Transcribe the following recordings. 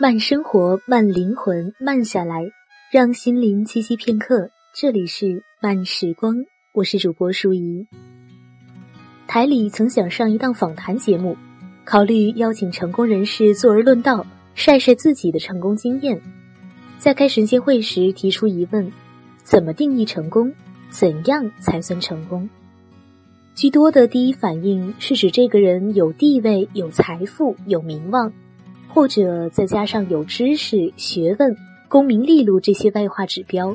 慢生活，慢灵魂，慢下来，让心灵栖息片刻。这里是慢时光，我是主播舒怡。台里曾想上一档访谈节目，考虑邀请成功人士坐而论道，晒晒自己的成功经验。在开神仙会时提出疑问：怎么定义成功？怎样才算成功？居多的第一反应是指这个人有地位、有财富、有名望。或者再加上有知识、学问、功名利禄这些外化指标，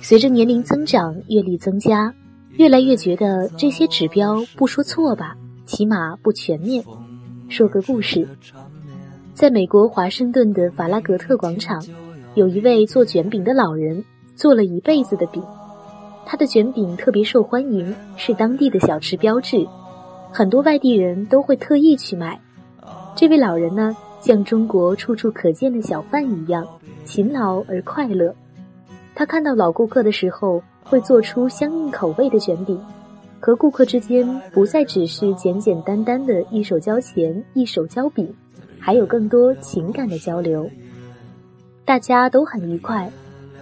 随着年龄增长、阅历增加，越来越觉得这些指标不说错吧，起码不全面。说个故事，在美国华盛顿的法拉格特广场，有一位做卷饼的老人，做了一辈子的饼，他的卷饼特别受欢迎，是当地的小吃标志，很多外地人都会特意去买。这位老人呢，像中国处处可见的小贩一样，勤劳而快乐。他看到老顾客的时候，会做出相应口味的卷饼，和顾客之间不再只是简简单单的一手交钱一手交饼，还有更多情感的交流。大家都很愉快，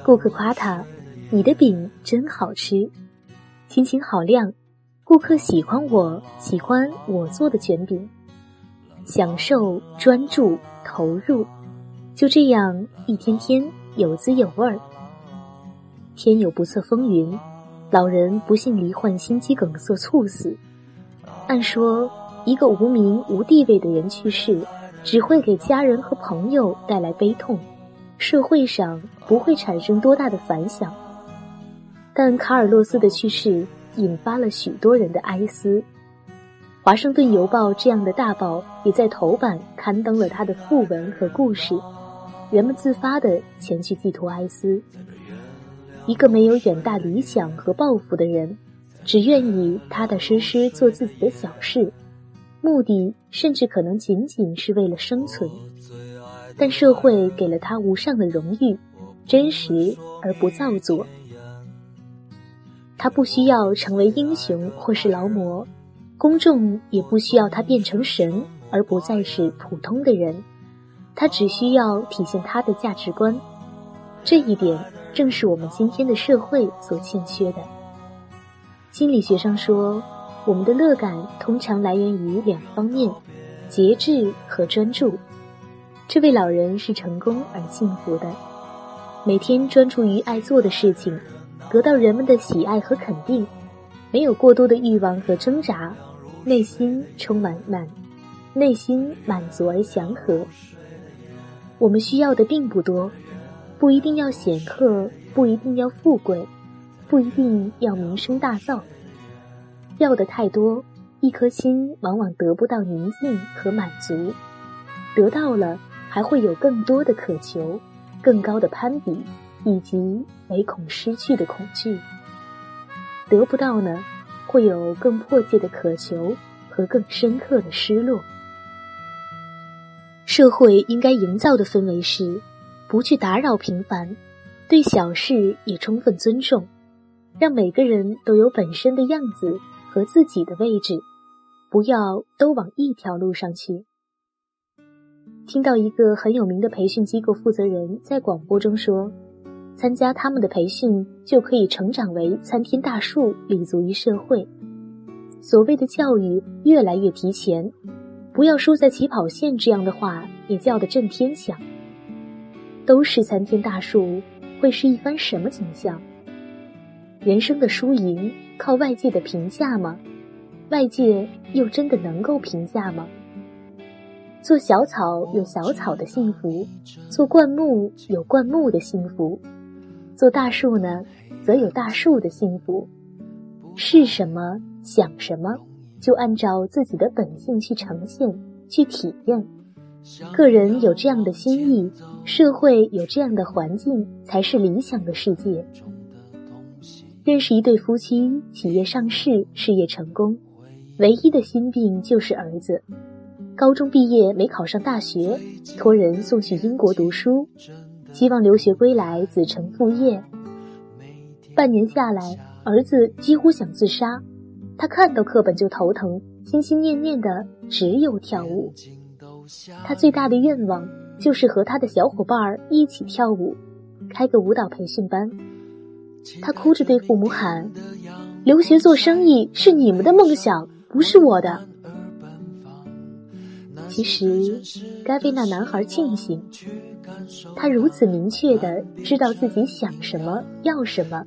顾客夸他：“你的饼真好吃，心情好亮。”顾客喜欢我，喜欢我做的卷饼。享受、专注、投入，就这样一天天有滋有味儿。天有不测风云，老人不幸罹患心肌梗塞猝死。按说，一个无名无地位的人去世，只会给家人和朋友带来悲痛，社会上不会产生多大的反响。但卡尔洛斯的去世引发了许多人的哀思。华盛顿邮报这样的大报也在头版刊登了他的讣文和故事，人们自发的前去寄托哀思。一个没有远大理想和抱负的人，只愿意踏踏实实做自己的小事，目的甚至可能仅仅是为了生存。但社会给了他无上的荣誉，真实而不造作。他不需要成为英雄或是劳模。公众也不需要他变成神，而不再是普通的人，他只需要体现他的价值观。这一点正是我们今天的社会所欠缺的。心理学上说，我们的乐感通常来源于两方面：节制和专注。这位老人是成功而幸福的，每天专注于爱做的事情，得到人们的喜爱和肯定，没有过多的欲望和挣扎。内心充满满，内心满足而祥和。我们需要的并不多，不一定要显赫，不一定要富贵，不一定要名声大噪。要的太多，一颗心往往得不到宁静和满足；得到了，还会有更多的渴求，更高的攀比，以及唯恐失去的恐惧。得不到呢？会有更迫切的渴求和更深刻的失落。社会应该营造的氛围是：不去打扰平凡，对小事也充分尊重，让每个人都有本身的样子和自己的位置，不要都往一条路上去。听到一个很有名的培训机构负责人在广播中说。参加他们的培训，就可以成长为参天大树，立足于社会。所谓的教育越来越提前，不要输在起跑线，这样的话也叫得震天响。都是参天大树，会是一番什么景象？人生的输赢靠外界的评价吗？外界又真的能够评价吗？做小草有小草的幸福，做灌木有灌木的幸福。做大树呢，则有大树的幸福。是什么想什么，就按照自己的本性去呈现、去体验。个人有这样的心意，社会有这样的环境，才是理想的世界。认识一对夫妻，企业上市，事业成功，唯一的心病就是儿子。高中毕业没考上大学，托人送去英国读书。希望留学归来，子承父业。半年下来，儿子几乎想自杀。他看到课本就头疼，心心念念的只有跳舞。他最大的愿望就是和他的小伙伴一起跳舞，开个舞蹈培训班。他哭着对父母喊：“留学做生意是你们的梦想，不是我的。”其实，该为那男孩庆幸，他如此明确的知道自己想什么，要什么。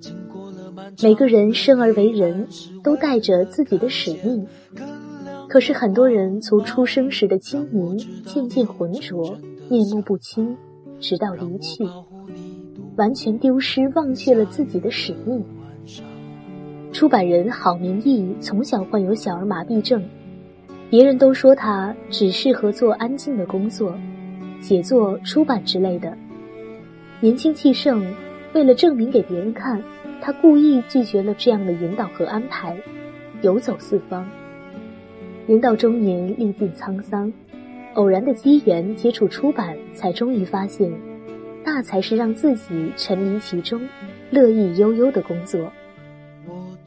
每个人生而为人，都带着自己的使命。可是很多人从出生时的清明，渐渐浑浊，面目不清，直到离去，完全丢失、忘却了自己的使命。出版人郝明义从小患有小儿麻痹症，别人都说他只适合做安静的工作，写作、出版之类的。年轻气盛，为了证明给别人看，他故意拒绝了这样的引导和安排，游走四方。人到中年，历尽沧桑，偶然的机缘接触出版，才终于发现，那才是让自己沉迷其中、乐意悠悠的工作。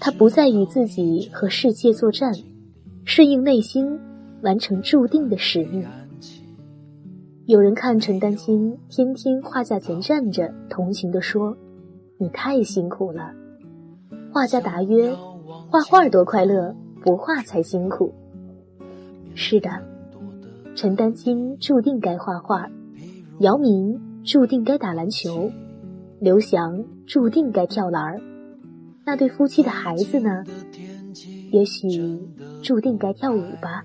他不再与自己和世界作战，顺应内心，完成注定的使命。有人看陈丹青天天画架前站着，同情地说：“你太辛苦了。”画家答曰：“画画多快乐，不画才辛苦。”是的，陈丹青注定该画画，姚明注定该打篮球，刘翔注定该跳栏儿。那对夫妻的孩子呢？也许注定该跳舞吧。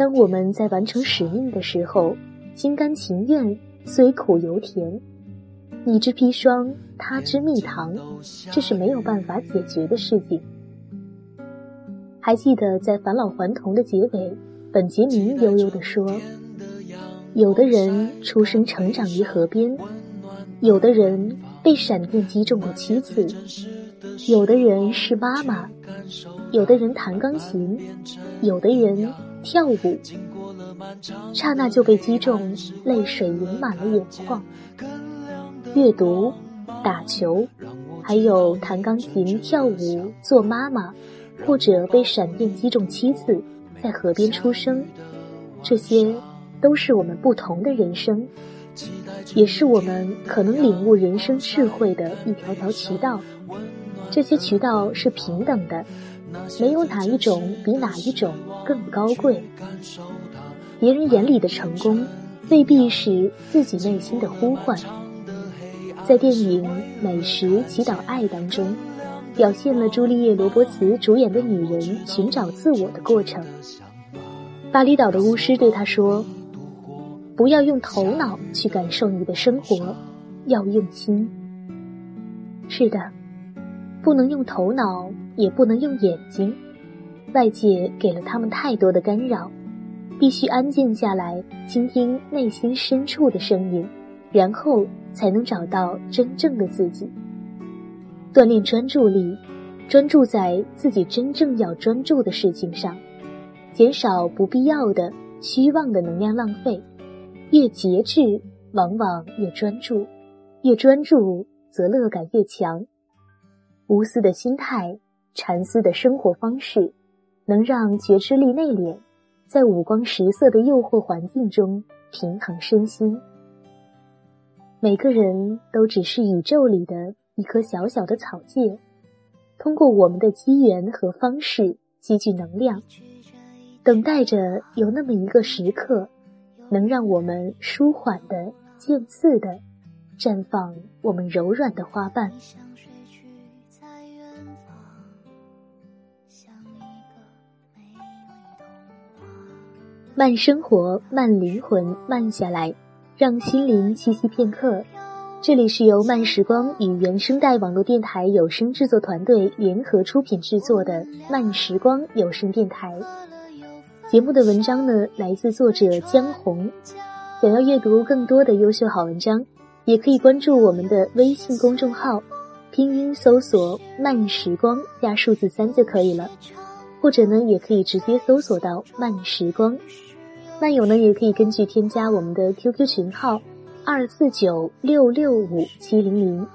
当我们在完成使命的时候，心甘情愿，虽苦犹甜。你之砒霜，他之蜜糖，这是没有办法解决的事情。还记得在《返老还童》的结尾，本杰明悠悠地说：“有的人出生成长于河边，有的人被闪电击中过七次，有的人是妈妈，有的人弹钢琴，有的人跳舞，刹那就被击中，泪水盈满了眼眶。阅读、打球，还有弹钢琴、跳舞、做妈妈。”或者被闪电击中七次，在河边出生，这些都是我们不同的人生，也是我们可能领悟人生智慧的一条条渠道。这些渠道是平等的，没有哪一种比哪一种更高贵。别人眼里的成功，未必是自己内心的呼唤。在电影《美食祈祷爱》当中。表现了朱丽叶·罗伯茨主演的女人寻找自我的过程。巴厘岛的巫师对她说：“不要用头脑去感受你的生活，要用心。”是的，不能用头脑，也不能用眼睛。外界给了他们太多的干扰，必须安静下来，倾听内心深处的声音，然后才能找到真正的自己。锻炼专注力，专注在自己真正要专注的事情上，减少不必要的、虚妄的能量浪费。越节制，往往越专注；越专注，则乐感越强。无私的心态，禅思的生活方式，能让觉知力内敛，在五光十色的诱惑环境中平衡身心。每个人都只是宇宙里的。一棵小小的草芥，通过我们的机缘和方式积聚能量，等待着有那么一个时刻，能让我们舒缓的、渐次的绽放我们柔软的花瓣。慢生活，慢灵魂，慢下来，让心灵栖息片刻。这里是由慢时光与原声带网络电台有声制作团队联合出品制作的慢时光有声电台。节目的文章呢，来自作者江红。想要阅读更多的优秀好文章，也可以关注我们的微信公众号，拼音搜索“慢时光”加数字三就可以了。或者呢，也可以直接搜索到“慢时光”。漫友呢，也可以根据添加我们的 QQ 群号。二四九六六五七零零，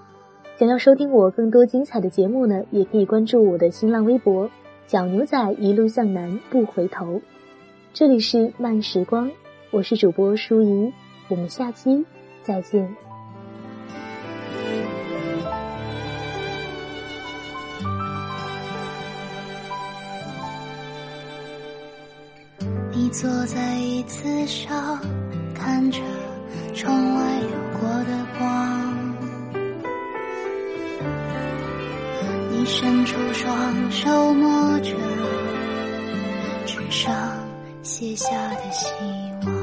想要收听我更多精彩的节目呢，也可以关注我的新浪微博“小牛仔一路向南不回头”。这里是慢时光，我是主播舒怡，我们下期再见。坐在椅子上，看着窗外流过的光。你伸出双手摸着纸上写下的希望。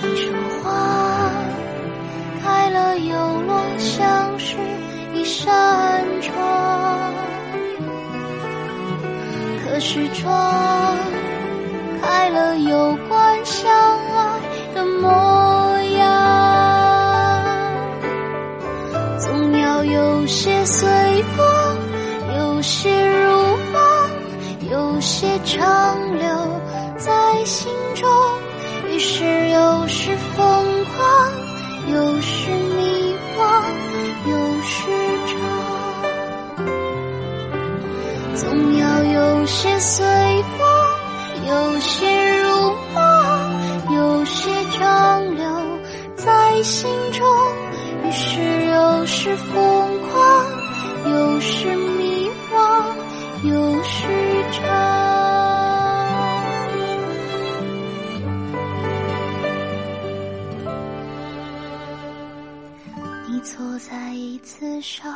你说花开了又落，像是一扇窗。可是窗开了有关，相爱的模样，总要有些随风，有些如梦，有些长留在心中。于是有时疯狂，有时迷惘，有时长。总要有些随心中。于是有时疯狂，有时迷惘，有时长。你坐在椅子上，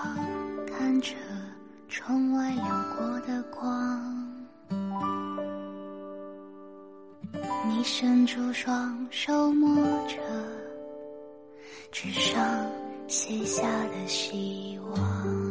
看着窗外流过的光。你伸出双手摸着纸上写下的希望。